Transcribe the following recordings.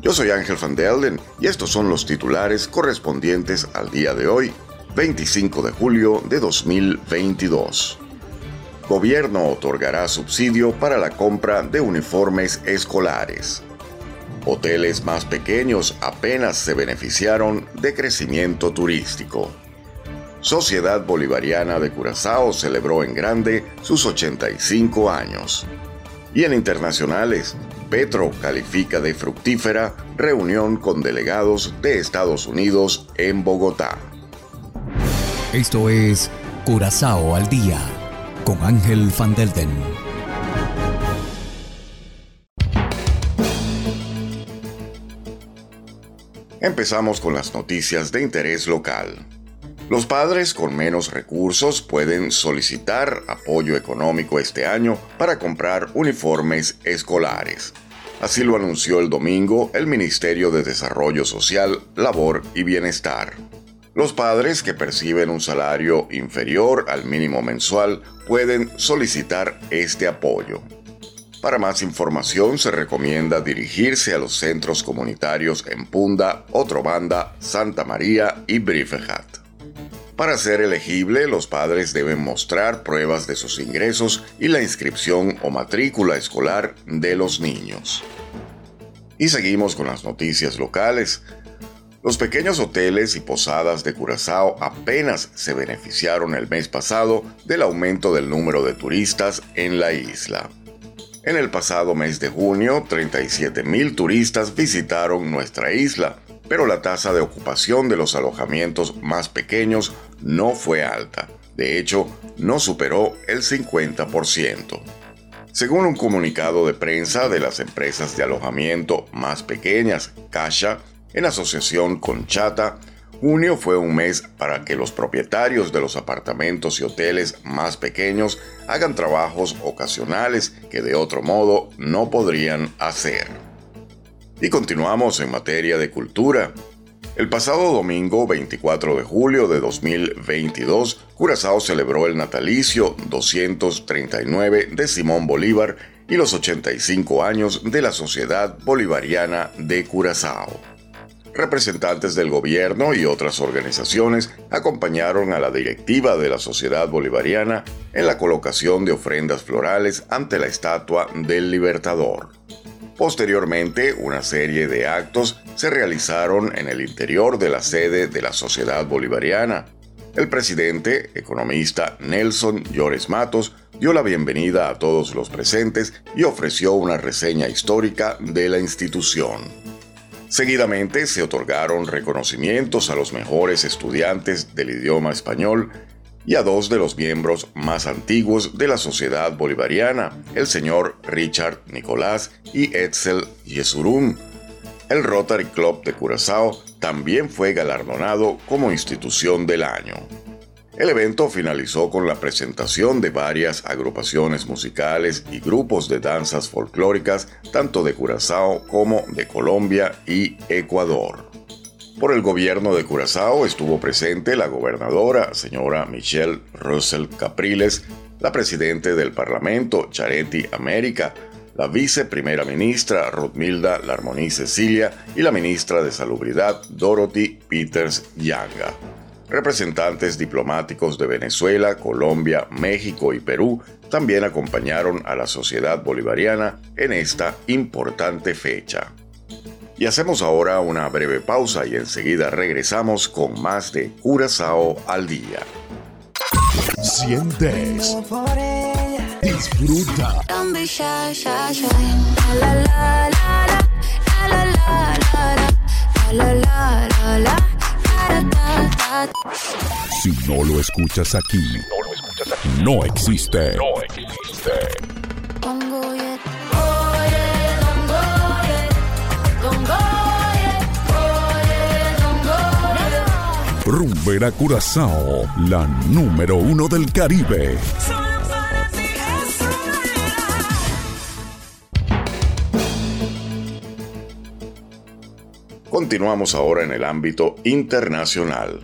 Yo soy Ángel Van Delden y estos son los titulares correspondientes al día de hoy, 25 de julio de 2022. Gobierno otorgará subsidio para la compra de uniformes escolares. Hoteles más pequeños apenas se beneficiaron de crecimiento turístico. Sociedad Bolivariana de Curazao celebró en grande sus 85 años. Y en internacionales, Petro califica de fructífera reunión con delegados de Estados Unidos en Bogotá. Esto es Curazao al día con Ángel Van Delden. Empezamos con las noticias de interés local. Los padres con menos recursos pueden solicitar apoyo económico este año para comprar uniformes escolares. Así lo anunció el domingo el Ministerio de Desarrollo Social, Labor y Bienestar. Los padres que perciben un salario inferior al mínimo mensual pueden solicitar este apoyo. Para más información se recomienda dirigirse a los centros comunitarios en Punda, Otrobanda, Santa María y Briefehat. Para ser elegible, los padres deben mostrar pruebas de sus ingresos y la inscripción o matrícula escolar de los niños. Y seguimos con las noticias locales. Los pequeños hoteles y posadas de Curazao apenas se beneficiaron el mes pasado del aumento del número de turistas en la isla. En el pasado mes de junio, 37 mil turistas visitaron nuestra isla, pero la tasa de ocupación de los alojamientos más pequeños no fue alta. De hecho, no superó el 50%. Según un comunicado de prensa de las empresas de alojamiento más pequeñas, Casha, en asociación con Chata, Junio fue un mes para que los propietarios de los apartamentos y hoteles más pequeños hagan trabajos ocasionales que de otro modo no podrían hacer. Y continuamos en materia de cultura. El pasado domingo 24 de julio de 2022, Curazao celebró el natalicio 239 de Simón Bolívar y los 85 años de la Sociedad Bolivariana de Curazao. Representantes del gobierno y otras organizaciones acompañaron a la directiva de la Sociedad Bolivariana en la colocación de ofrendas florales ante la estatua del Libertador. Posteriormente, una serie de actos se realizaron en el interior de la sede de la Sociedad Bolivariana. El presidente, economista Nelson Llores Matos, dio la bienvenida a todos los presentes y ofreció una reseña histórica de la institución. Seguidamente se otorgaron reconocimientos a los mejores estudiantes del idioma español y a dos de los miembros más antiguos de la sociedad bolivariana, el señor Richard Nicolás y Edsel Yesurún. El Rotary Club de Curazao también fue galardonado como institución del año. El evento finalizó con la presentación de varias agrupaciones musicales y grupos de danzas folclóricas, tanto de Curazao como de Colombia y Ecuador. Por el gobierno de Curazao estuvo presente la gobernadora, señora Michelle Russell Capriles, la presidente del Parlamento, Chareti América, la viceprimera ministra Rudmilda Larmoni Cecilia y la ministra de Salubridad Dorothy Peters Yanga. Representantes diplomáticos de Venezuela, Colombia, México y Perú también acompañaron a la sociedad bolivariana en esta importante fecha. Y hacemos ahora una breve pausa y enseguida regresamos con más de Curazao al día. Sientes. Disfruta. Si no lo escuchas aquí, no existe. No existe. Rumbera Curazao, la número uno del Caribe. Continuamos ahora en el ámbito internacional.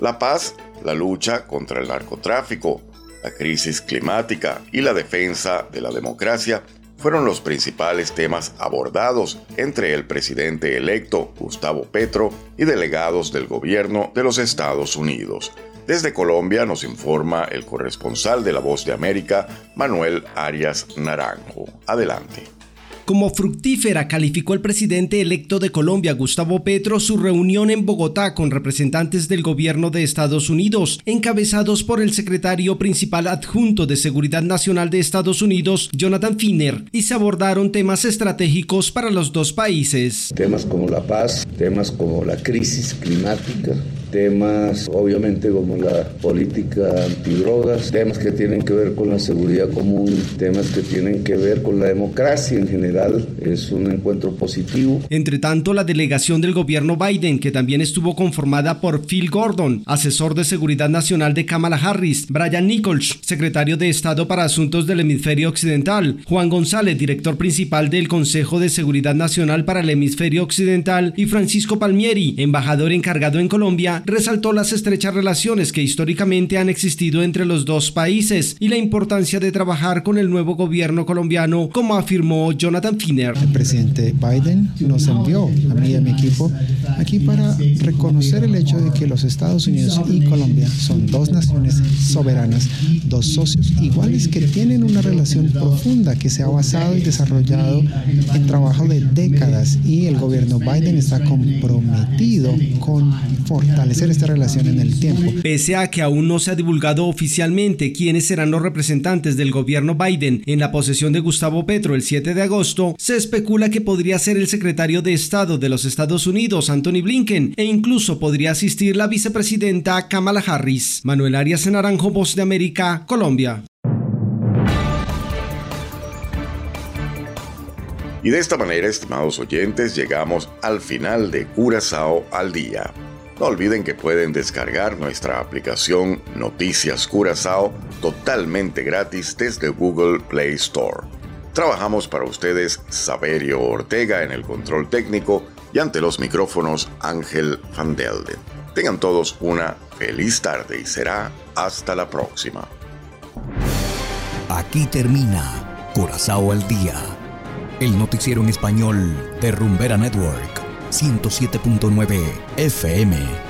La paz, la lucha contra el narcotráfico, la crisis climática y la defensa de la democracia fueron los principales temas abordados entre el presidente electo Gustavo Petro y delegados del gobierno de los Estados Unidos. Desde Colombia nos informa el corresponsal de La Voz de América, Manuel Arias Naranjo. Adelante. Como fructífera calificó el presidente electo de Colombia, Gustavo Petro, su reunión en Bogotá con representantes del gobierno de Estados Unidos, encabezados por el secretario principal adjunto de Seguridad Nacional de Estados Unidos, Jonathan Finner, y se abordaron temas estratégicos para los dos países. Temas como la paz, temas como la crisis climática, temas obviamente como la política antidrogas, temas que tienen que ver con la seguridad común, temas que tienen que ver con la democracia en general. Es un encuentro positivo. Entre tanto, la delegación del gobierno Biden, que también estuvo conformada por Phil Gordon, asesor de seguridad nacional de Kamala Harris, Brian Nichols, secretario de Estado para Asuntos del Hemisferio Occidental, Juan González, director principal del Consejo de Seguridad Nacional para el Hemisferio Occidental, y Francisco Palmieri, embajador encargado en Colombia, resaltó las estrechas relaciones que históricamente han existido entre los dos países y la importancia de trabajar con el nuevo gobierno colombiano, como afirmó Jonathan Finner. El presidente Biden nos envió a mí y a mi equipo aquí para reconocer el hecho de que los Estados Unidos y Colombia son dos naciones soberanas, dos socios iguales que tienen una relación profunda que se ha basado y desarrollado en trabajo de décadas y el gobierno Biden está comprometido con fortalecer esta relación en el tiempo. Pese a que aún no se ha divulgado oficialmente quiénes serán los representantes del gobierno Biden en la posesión de Gustavo Petro el 7 de agosto, se especula que podría ser el secretario de Estado de los Estados Unidos, Anthony Blinken, e incluso podría asistir la vicepresidenta Kamala Harris. Manuel Arias Naranjo, Voz de América, Colombia. Y de esta manera, estimados oyentes, llegamos al final de Curazao al día. No olviden que pueden descargar nuestra aplicación Noticias Curazao totalmente gratis desde Google Play Store. Trabajamos para ustedes Saberio Ortega en el control técnico y ante los micrófonos Ángel Van Delden. Tengan todos una feliz tarde y será hasta la próxima. Aquí termina Curazao al día, el noticiero en español de Rumbera Network 107.9 FM.